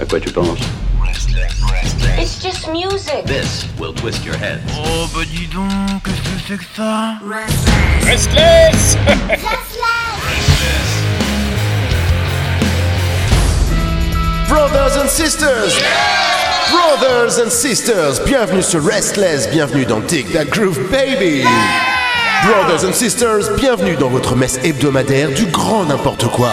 À quoi tu penses It's just music. This will twist your head. Oh, bah dis donc, qu'est-ce que c'est que ça Restless. Restless. Restless. Brothers and sisters. Brothers and sisters, bienvenue sur Restless, bienvenue dans Take That Groove Baby. Brothers and sisters, bienvenue dans votre messe hebdomadaire du grand n'importe quoi.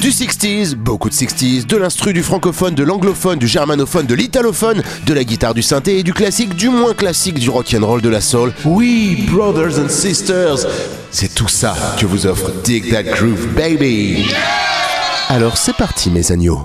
Du 60s, beaucoup de 60s, de l'instru, du francophone, de l'anglophone, du germanophone, de l'italophone, de la guitare, du synthé et du classique, du moins classique, du rock'n'roll, de la soul. Oui, brothers and sisters, c'est tout ça que vous offre Dig That Groove Baby. Alors c'est parti mes agneaux.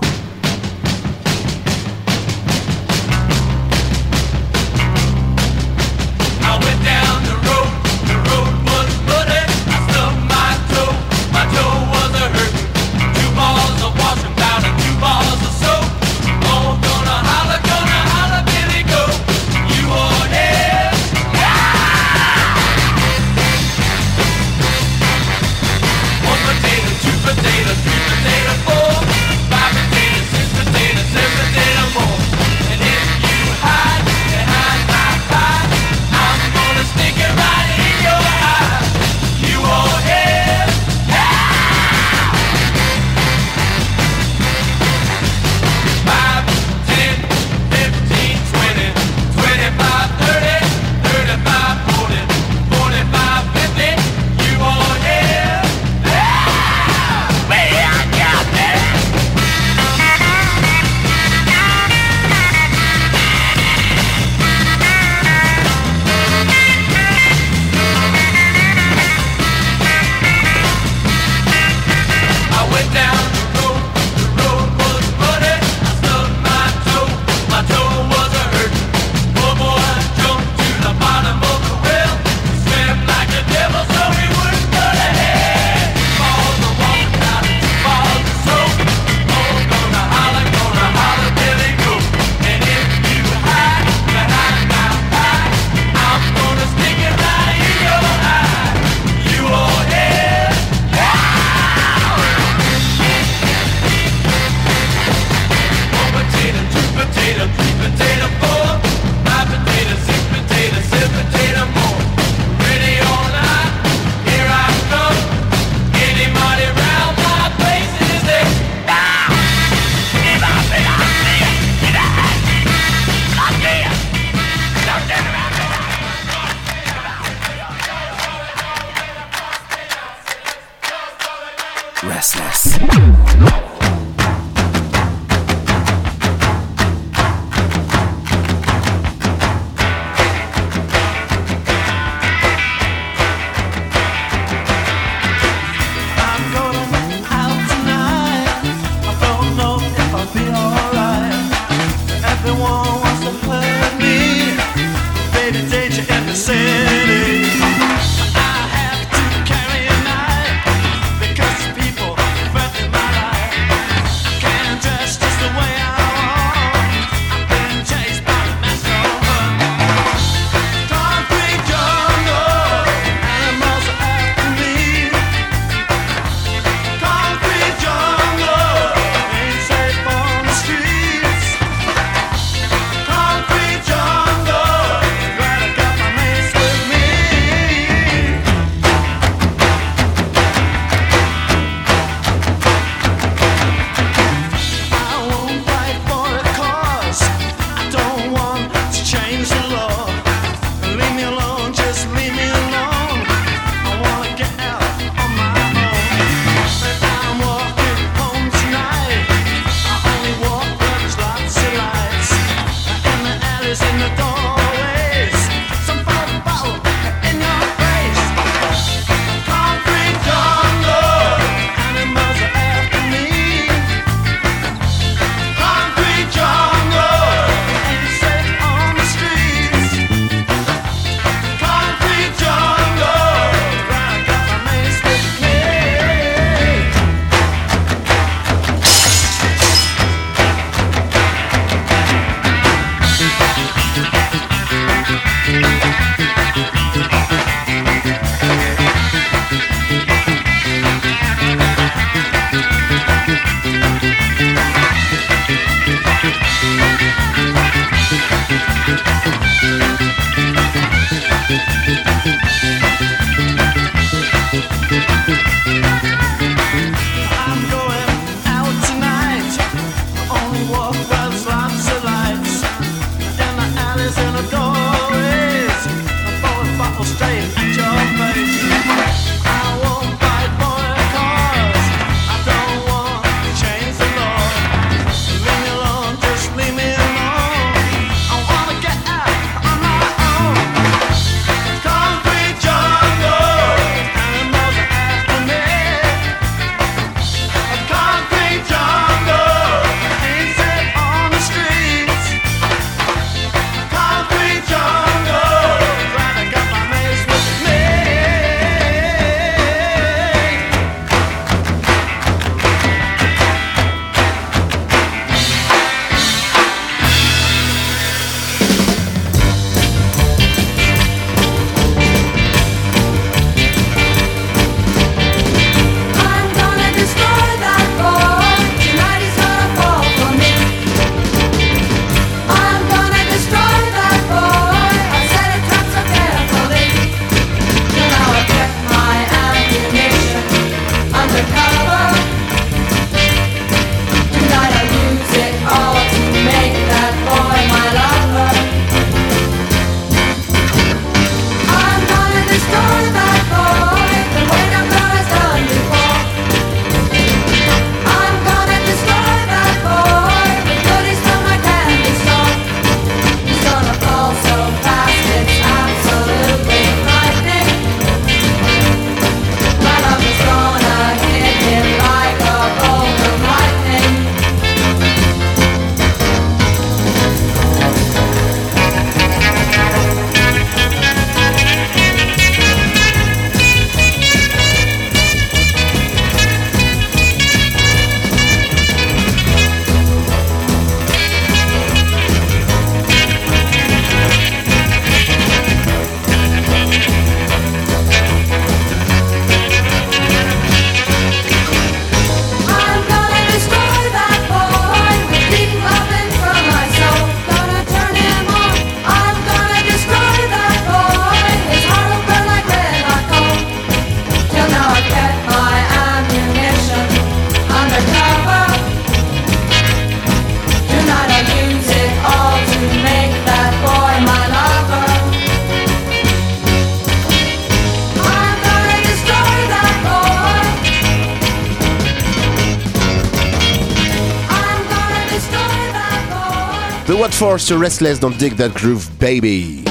Restless, Dig That Groove, Baby.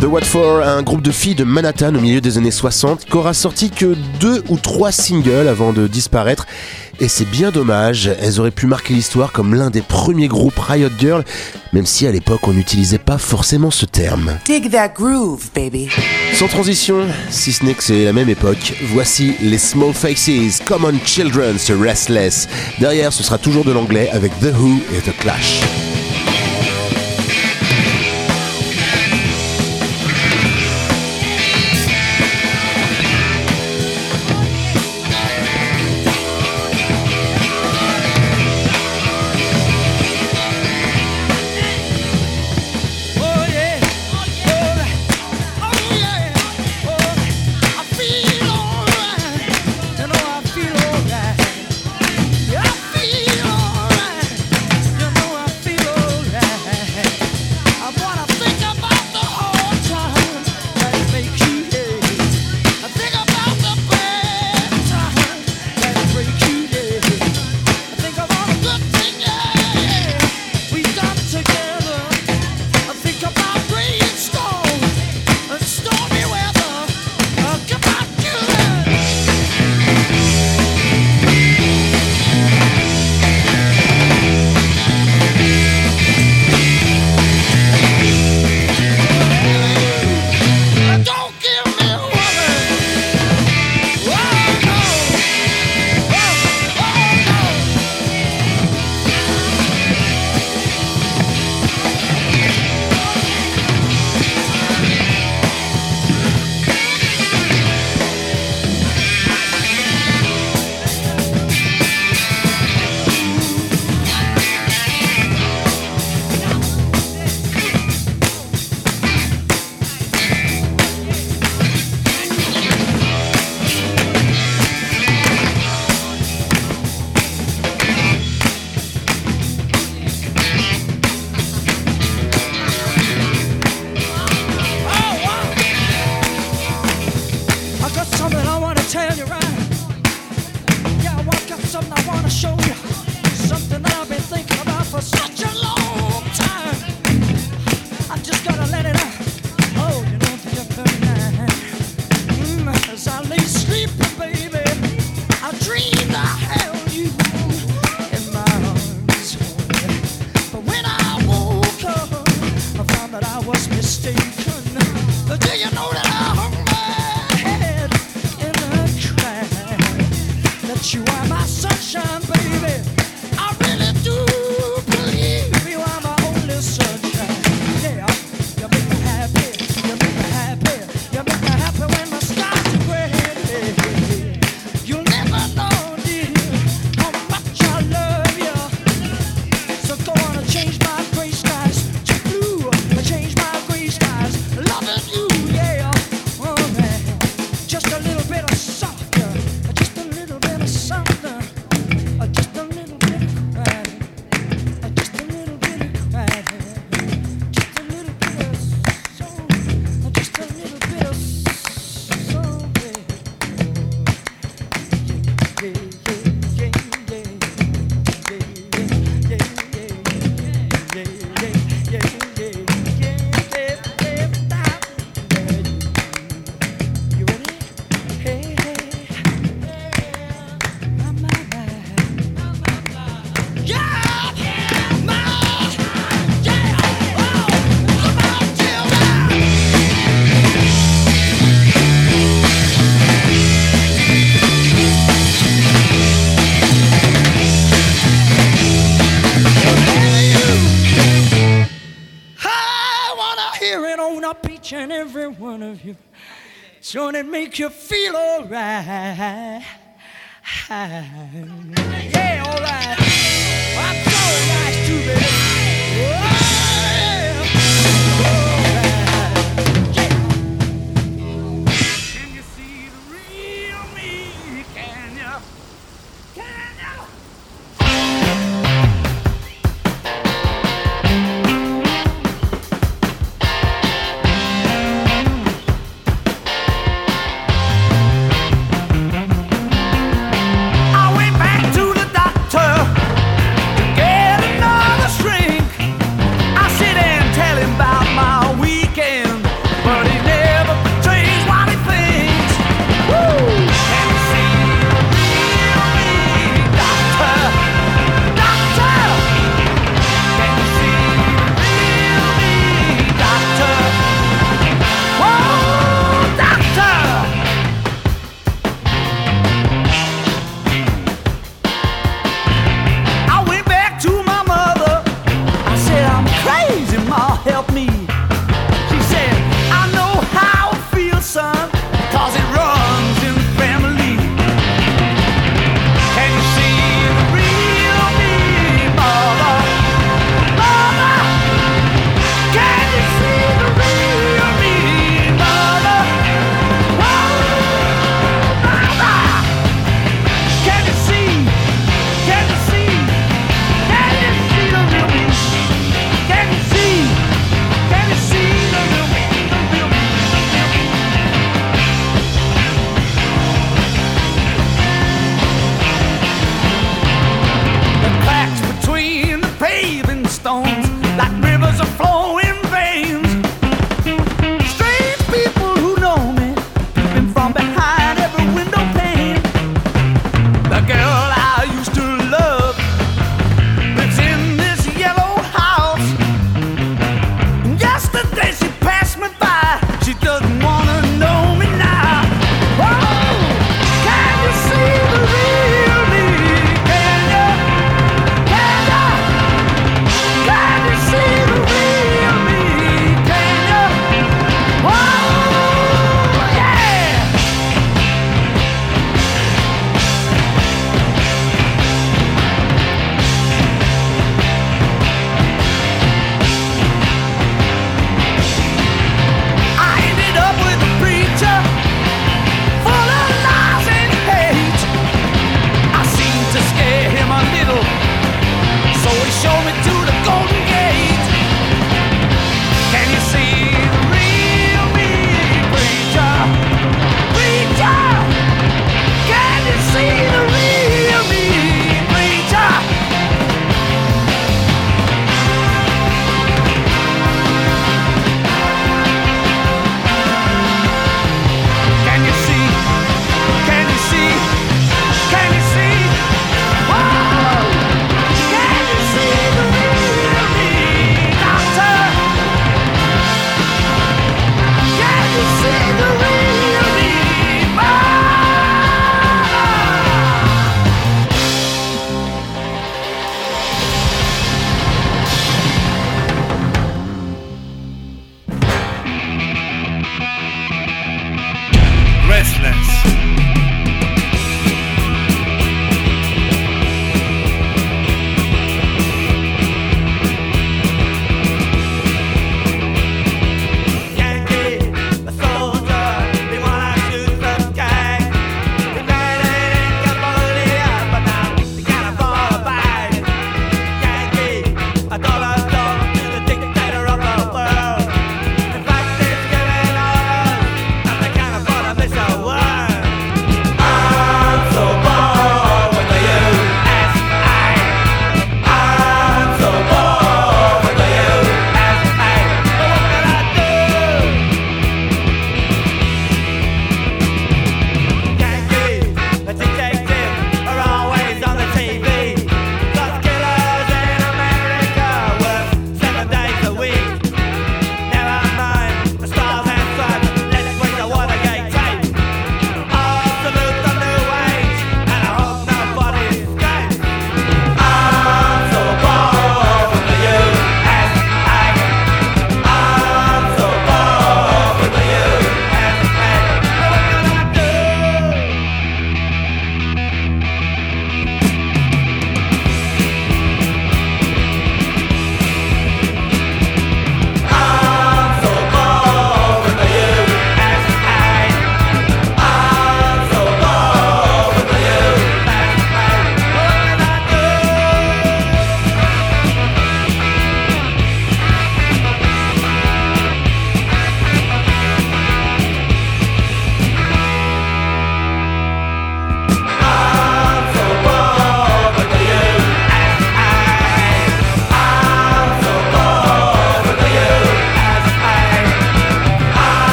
The What For, un groupe de filles de Manhattan au milieu des années 60, qu'aura sorti que deux ou trois singles avant de disparaître. Et c'est bien dommage, elles auraient pu marquer l'histoire comme l'un des premiers groupes Riot Girl, même si à l'époque on n'utilisait pas forcément ce terme. That groove, baby. Sans transition, si ce n'est que c'est la même époque, voici les Small Faces, Common Children, The Restless. Derrière, ce sera toujours de l'anglais avec The Who et The Clash. when it makes you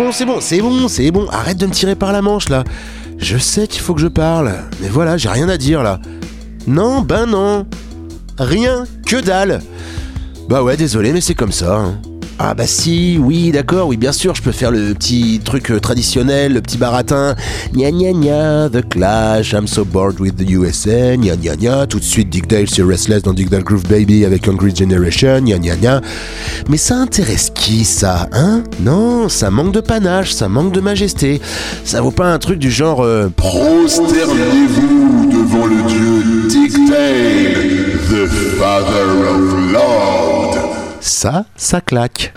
c'est bon, c'est bon, c'est bon, c'est bon. Arrête de me tirer par la manche là. Je sais qu'il faut que je parle, mais voilà, j'ai rien à dire là. Non, ben non. Rien, que dalle. Bah ouais, désolé, mais c'est comme ça. hein. Ah bah si, oui, d'accord, oui, bien sûr, je peux faire le petit truc euh, traditionnel, le petit baratin. Gna gna gna, The Clash, I'm so bored with the USA, gna gna gna, tout de suite Dick Dale sur Restless dans Dick Dale Groove Baby avec Hungry Generation, gna gna gna. Mais ça intéresse qui ça, hein? Non, ça manque de panache, ça manque de majesté. Ça vaut pas un truc du genre... euh, Prosternez-vous devant le dieu Dictale, the father of Lord. Ça, ça claque.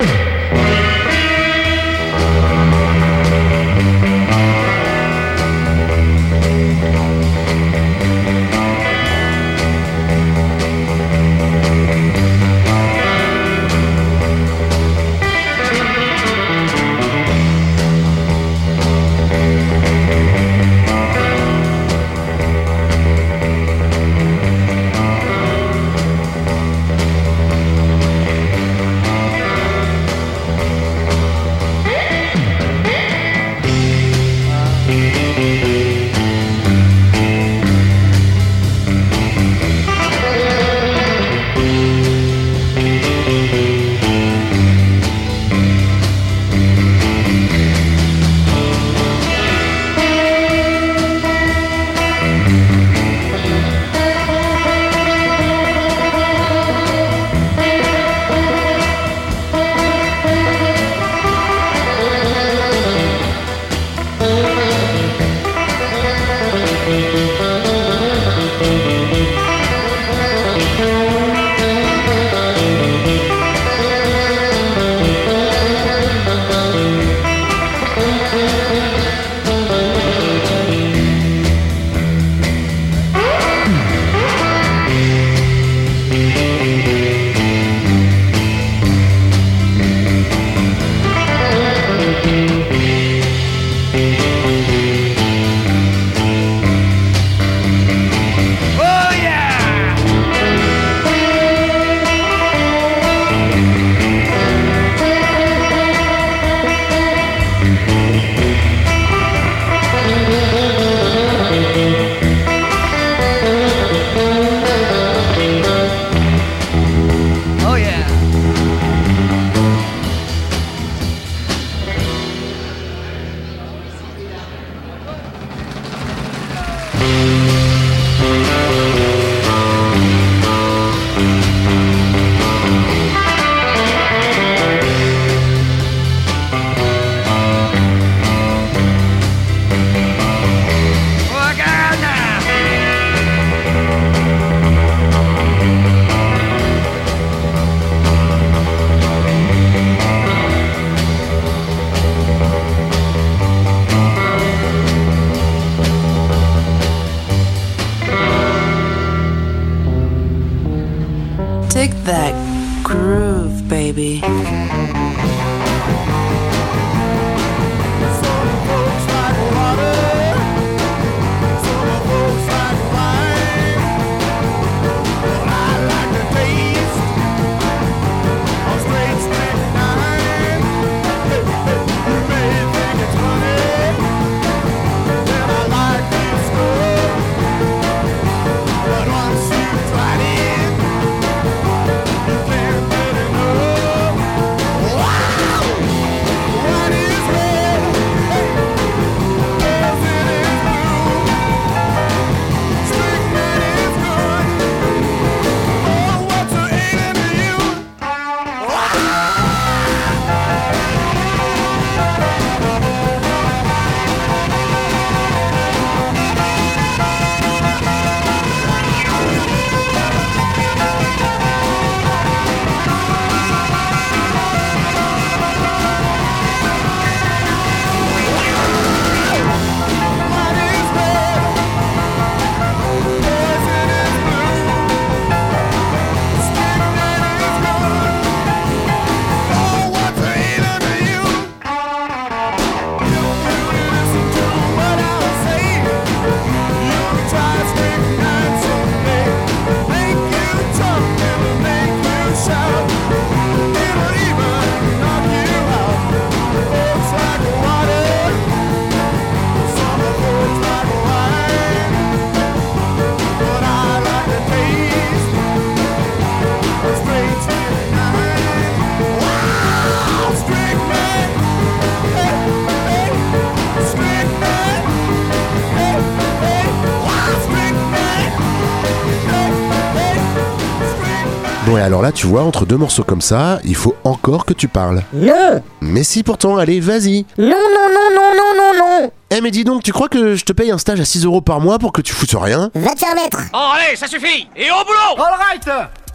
tu vois, entre deux morceaux comme ça, il faut encore que tu parles. Non. Mais si pourtant, allez, vas-y. Non, non, non, non, non, non, non Eh mais dis donc, tu crois que je te paye un stage à 6 euros par mois pour que tu foutes rien? Va te faire mettre. Oh allez, ça suffit. Et au boulot. Alright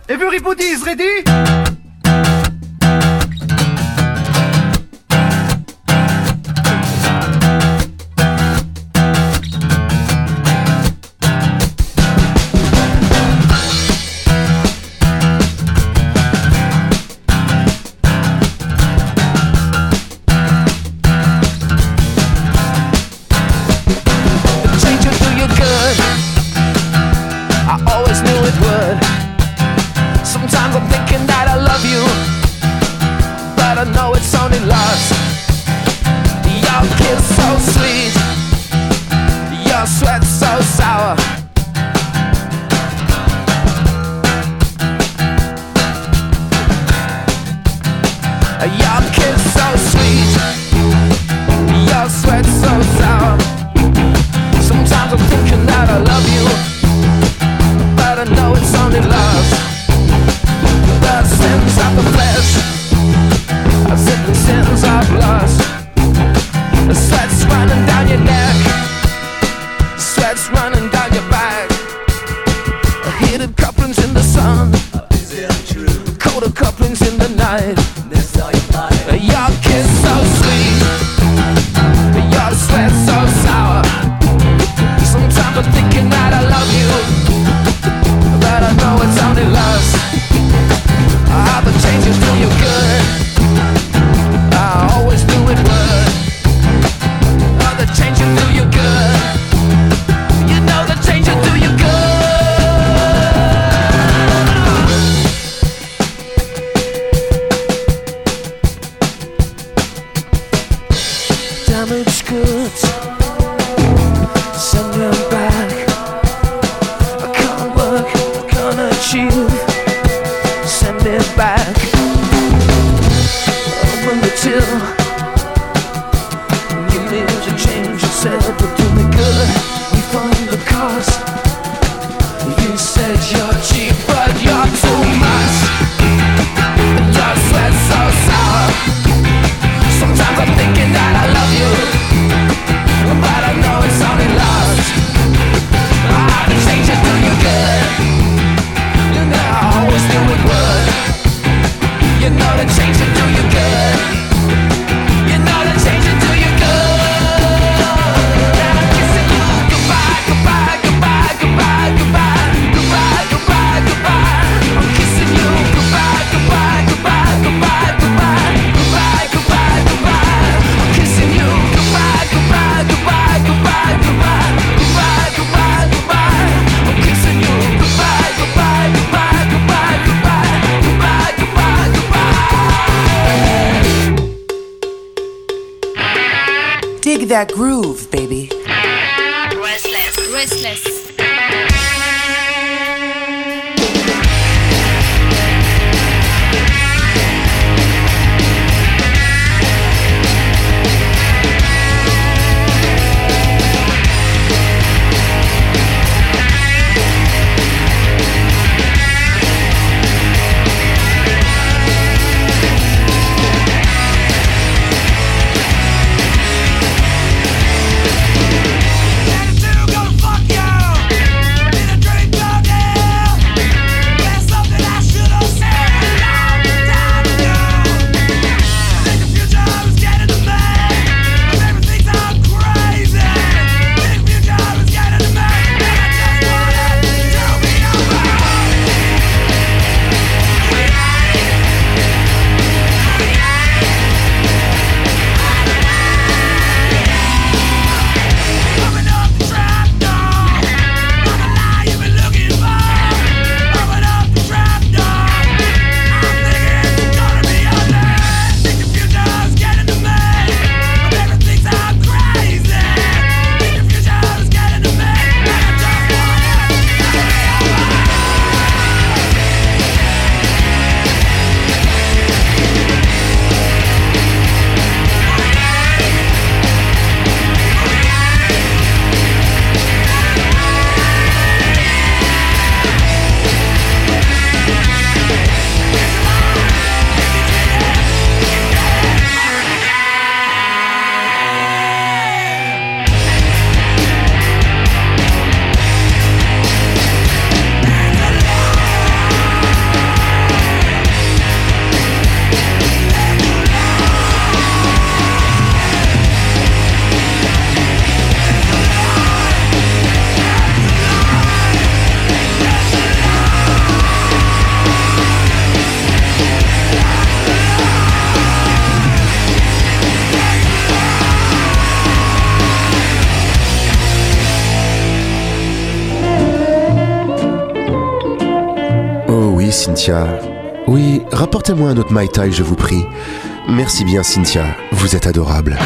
Everybody's ready? Cynthia. Oui, rapportez-moi un autre Mai Tai, je vous prie. Merci bien, Cynthia. Vous êtes adorable.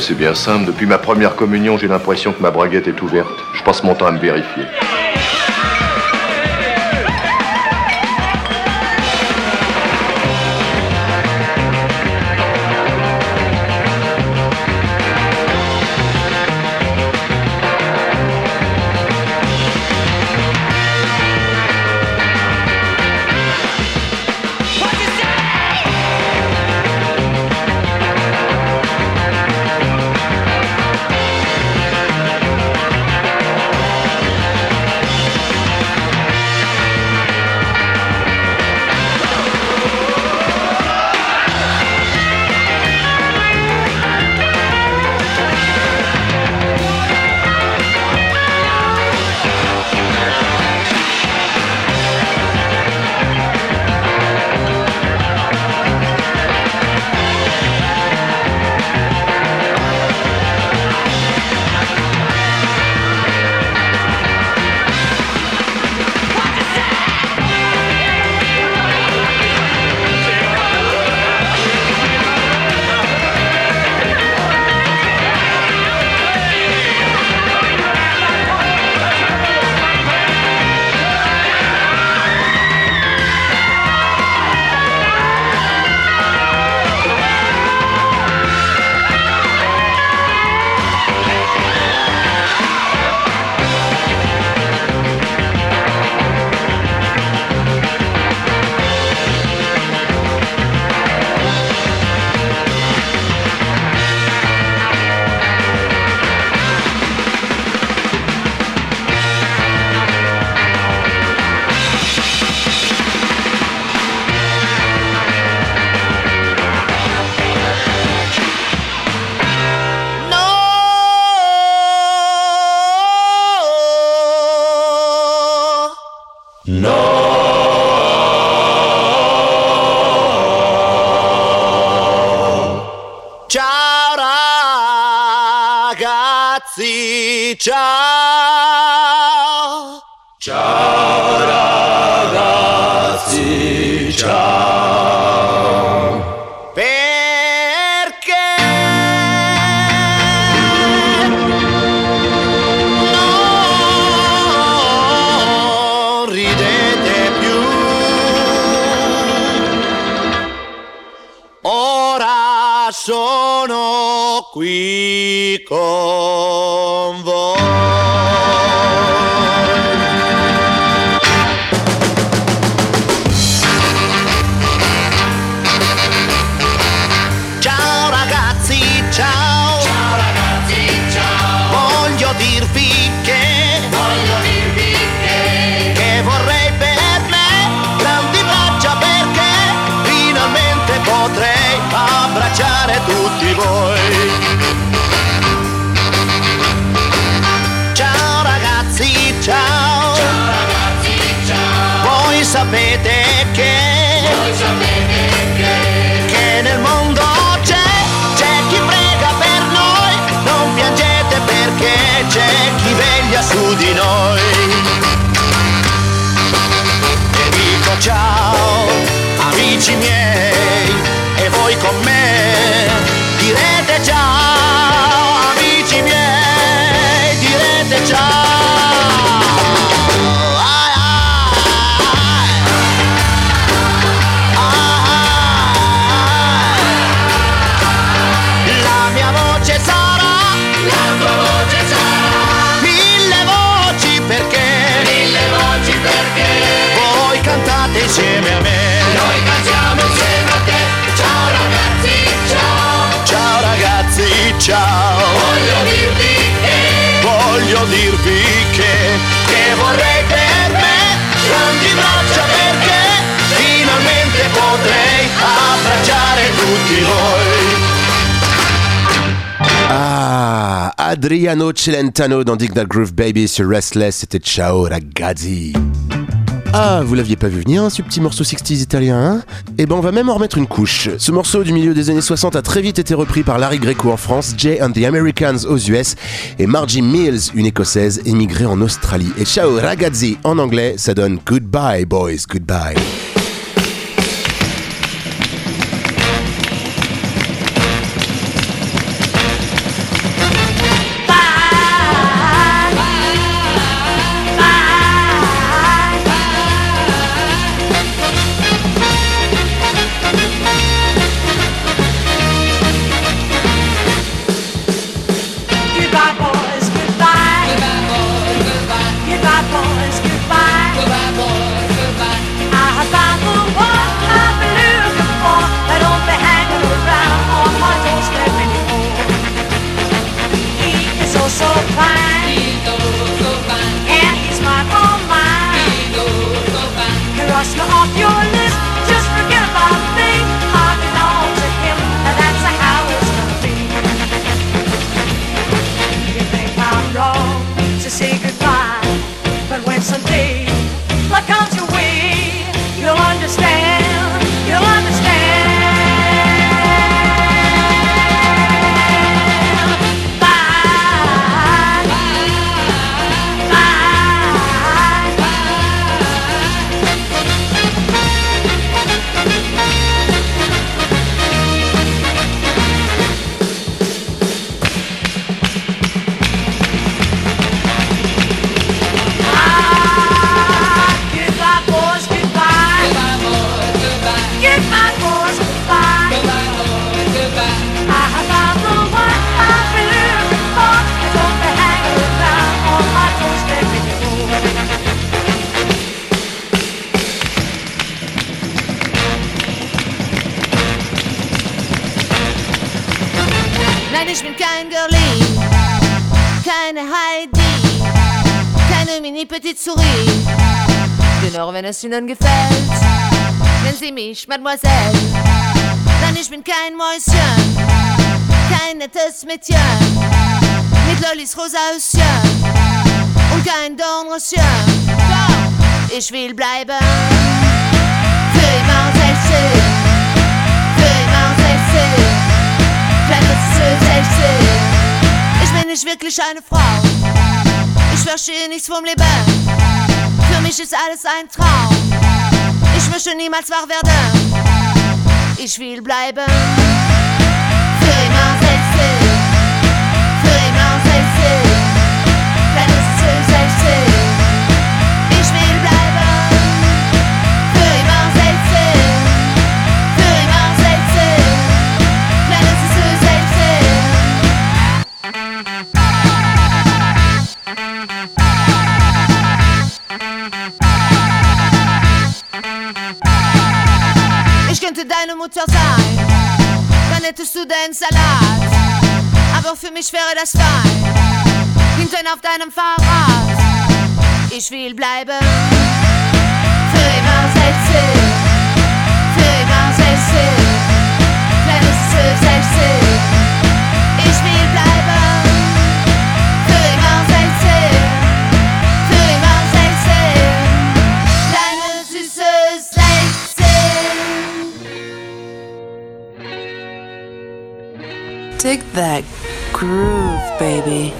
c'est bien simple. Depuis ma première communion, j'ai l'impression que ma braguette est ouverte. Je passe mon temps à me vérifier. Di noi. E dico ciao, amici miei, e voi con me direte ciao, ciao, voglio dirvi che, voglio dirvi che, che vorrei per me, grandi braccia perché, finalmente potrei abbracciare tutti voi. Ah, Adriano Celentano dans Dig That Groove Baby sur Restless, c'était Ciao ragazzi. Ah, vous l'aviez pas vu venir, hein, ce petit morceau 60s italien hein? Eh ben, on va même en remettre une couche. Ce morceau du milieu des années 60 a très vite été repris par Larry Greco en France, Jay and the Americans aux US et Margie Mills, une écossaise émigrée en Australie. Et Ciao ragazzi en anglais, ça donne Goodbye boys, goodbye. Goodbye, kein Girlie, keine Heidi, keine Mini-Petite Souris. Genau, wenn es Ihnen gefällt, nennen Sie mich Mademoiselle. Nein, ich bin kein Mäuschen, kein nettes Mädchen, mit Lollis rosa Höschen und kein Dornröschen. Ich will bleiben ich wirklich eine Frau. Ich verstehe nichts vom Leben. Für mich ist alles ein Traum. Ich möchte niemals wach werden. Ich will bleiben. Mutter sein, dann hättest du deinen Salat. Aber für mich wäre das fein, hinten auf deinem Fahrrad. Ich will bleiben. Für immer 16, Dig that groove, baby.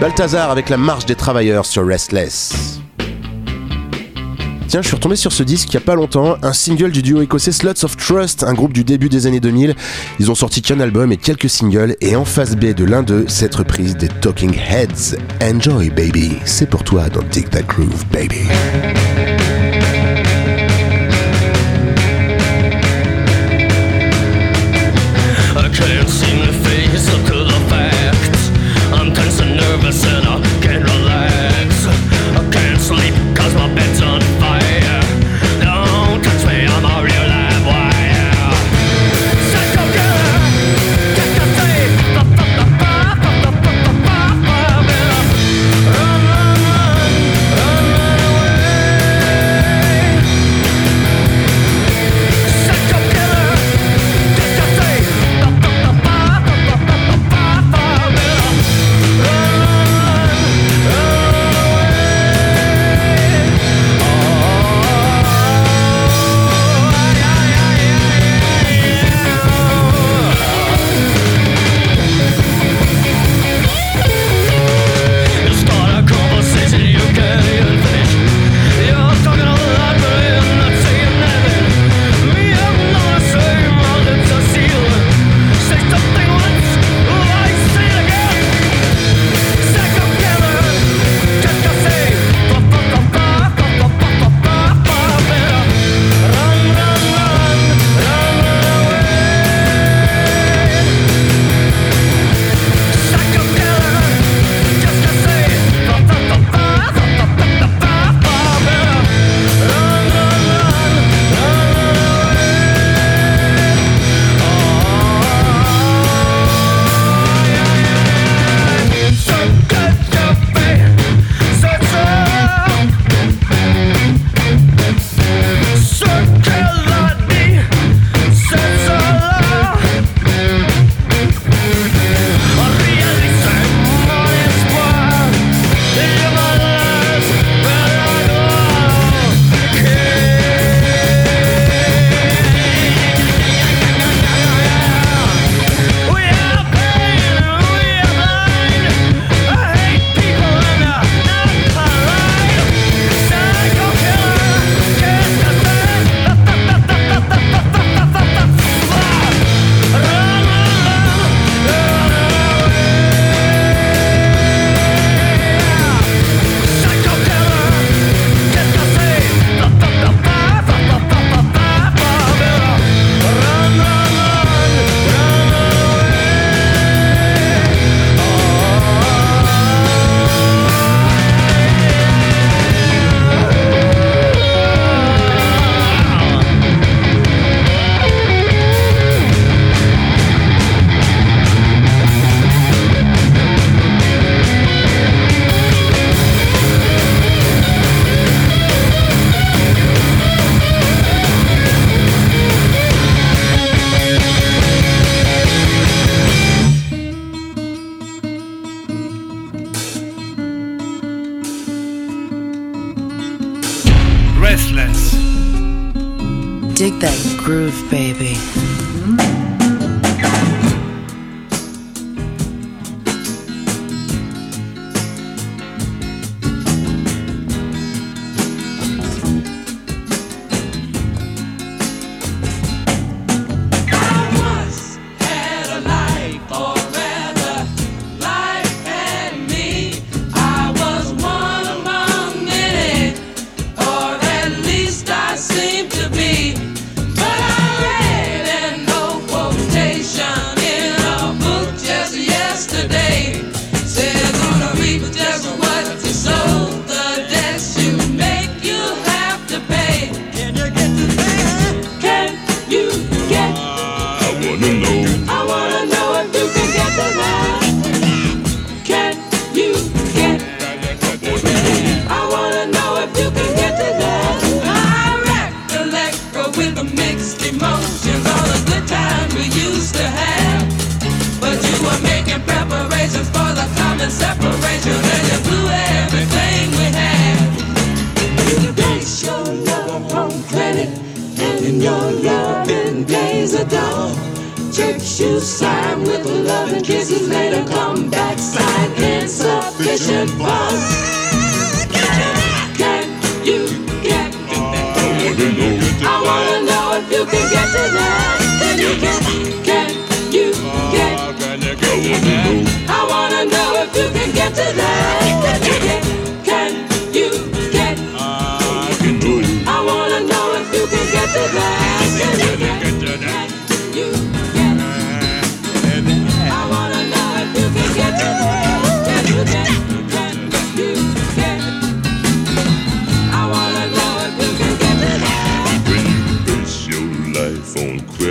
Balthazar avec la marche des travailleurs sur Restless. Tiens, je suis retombé sur ce disque il y a pas longtemps, un single du duo écossais Sluts of Trust, un groupe du début des années 2000. Ils ont sorti qu'un album et quelques singles, et en face B de l'un d'eux, cette reprise des Talking Heads. Enjoy, baby. C'est pour toi dans Dig That Groove, baby. innocent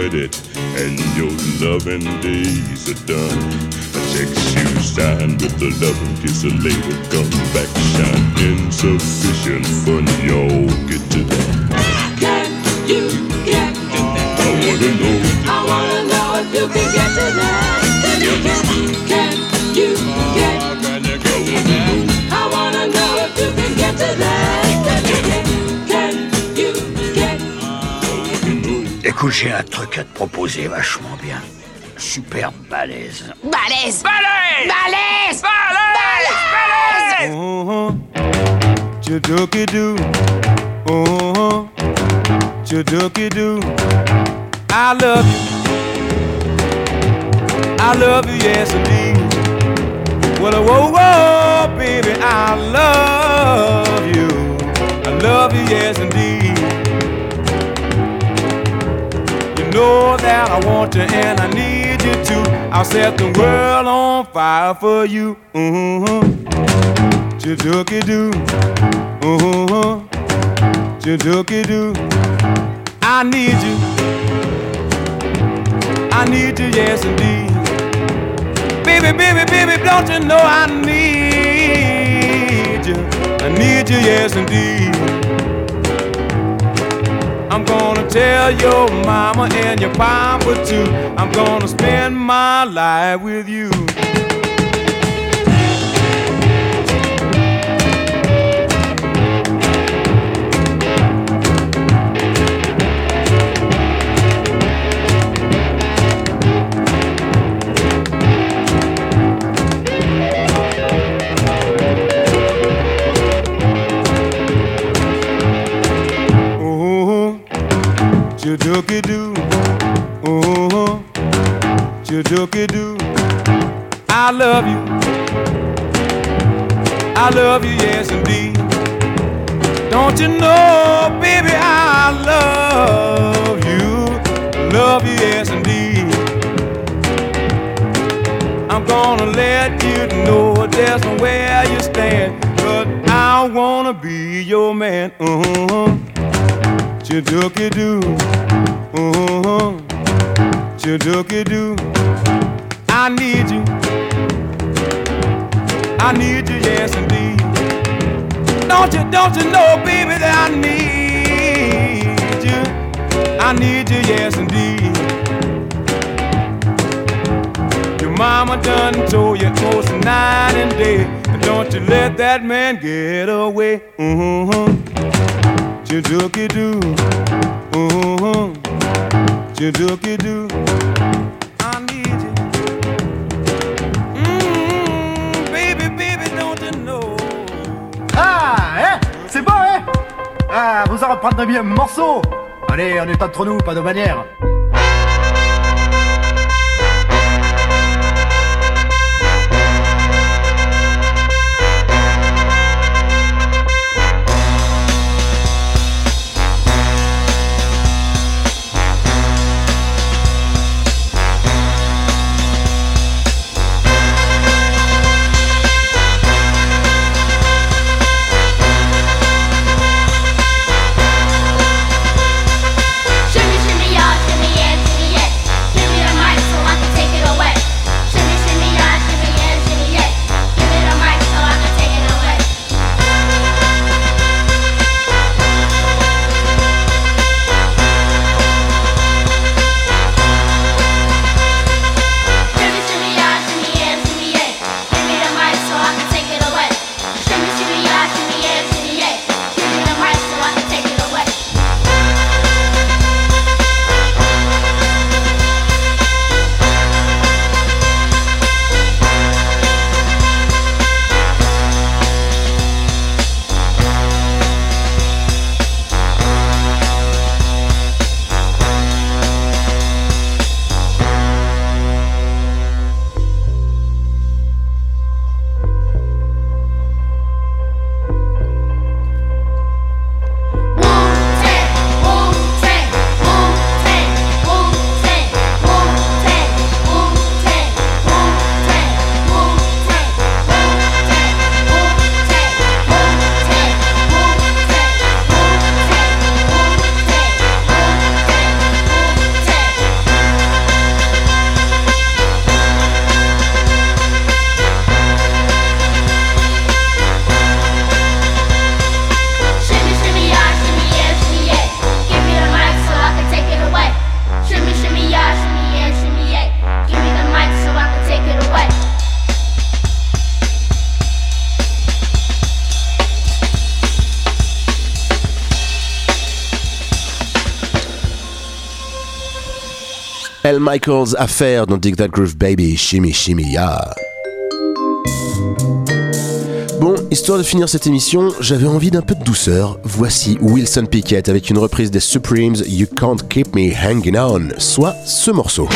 credit and your loving days are done, a checks you sign with the loving kiss a later come back shine insufficient fun. Y'all get to that. Can you get? to that? I wanna know. I wanna know if you can get to that. Can you get? Can Écoute, j'ai un truc à te proposer vachement bien. Super balèze. Balèze Balèze Balèze Balèze Uh-huh. Chudookie doo. Uh-huh. Chudookie doo. I love you. I love you, yes indeed. Well, whoa, whoa, baby, I love you. I love you, yes indeed. Know that I want you and I need you too. I'll set the world on fire for you. Mm-hmm. Chidookie doo. Uh-huh. Chidookie doo. I need you. I need you, yes indeed. Baby, baby, baby, don't you know I need you? I need you, yes indeed. I'm gonna tell your mama and your papa too. I'm gonna spend my life with you. I love you. I love you, yes indeed. Don't you know, baby, I love you. Love you, yes indeed. I'm gonna let you know just where you stand. But I wanna be your man. Uh-huh. Chidookie doo. Uh-huh. Chidookie doo. I need you. I need you, yes indeed. Don't you, don't you know, baby, that I need you? I need you, yes indeed. Your mama done told you most night and day. And don't you let that man get away. Mm-hmm. Chidookie doo. Mm-hmm. Chidookie-doo. I Ah, vous en reprendrez bien un morceau Allez, on est entre nous, pas de manière. Michaels Affair dans Dig That Groove Baby, Shimmy Shimmy Ya. Bon, histoire de finir cette émission, j'avais envie d'un peu de douceur. Voici Wilson Pickett avec une reprise des Supremes You Can't Keep Me Hanging On, soit ce morceau.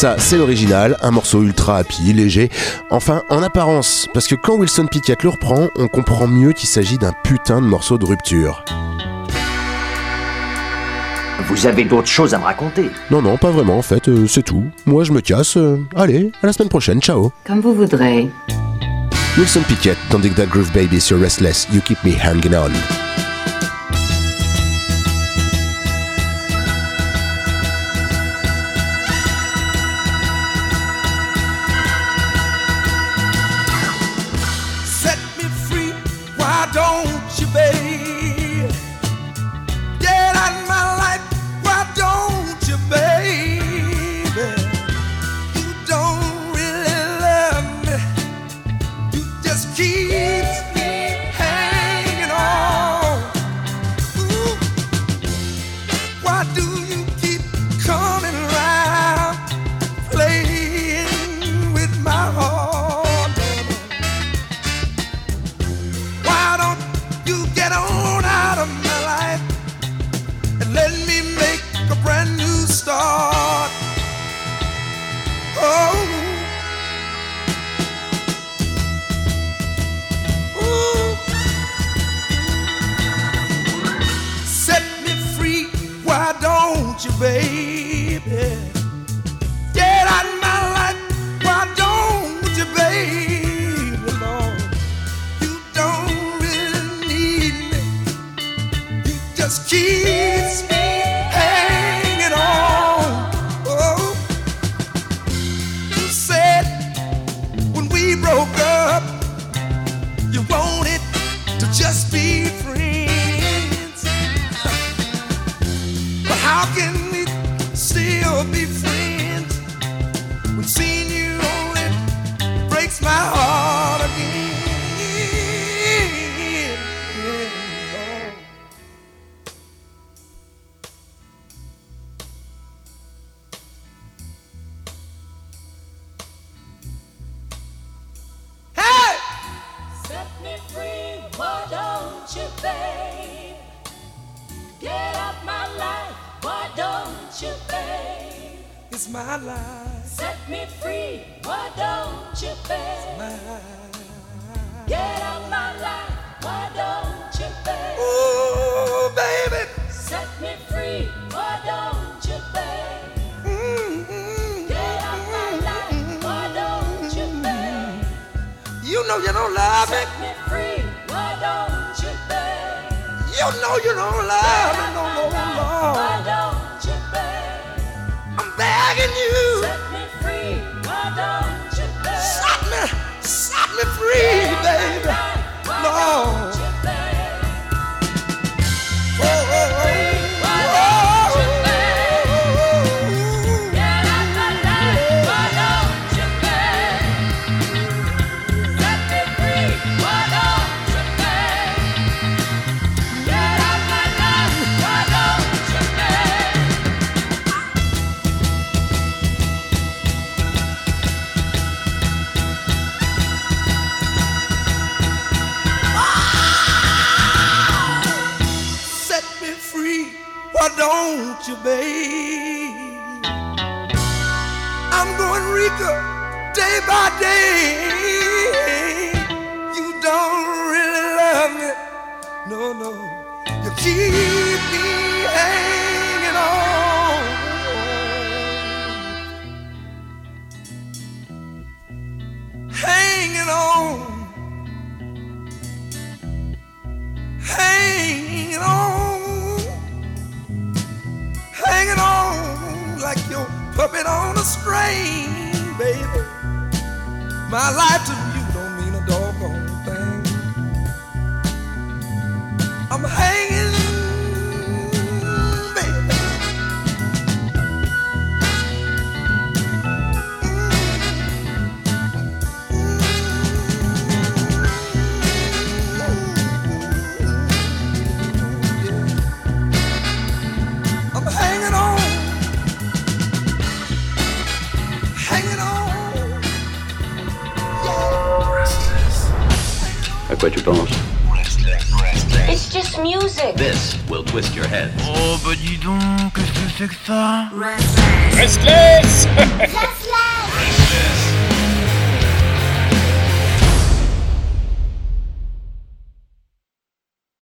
Ça, c'est l'original, un morceau ultra happy, léger, enfin en apparence, parce que quand Wilson Pickett le reprend, on comprend mieux qu'il s'agit d'un putain de morceau de rupture. Vous avez d'autres choses à me raconter. Non, non, pas vraiment en fait, euh, c'est tout. Moi je me casse, euh, allez, à la semaine prochaine, ciao Comme vous voudrez. Wilson Pickett dans Dig That Groove Baby sur Restless, You Keep Me Hanging On. You, baby? Get out of my life, why don't you, baby?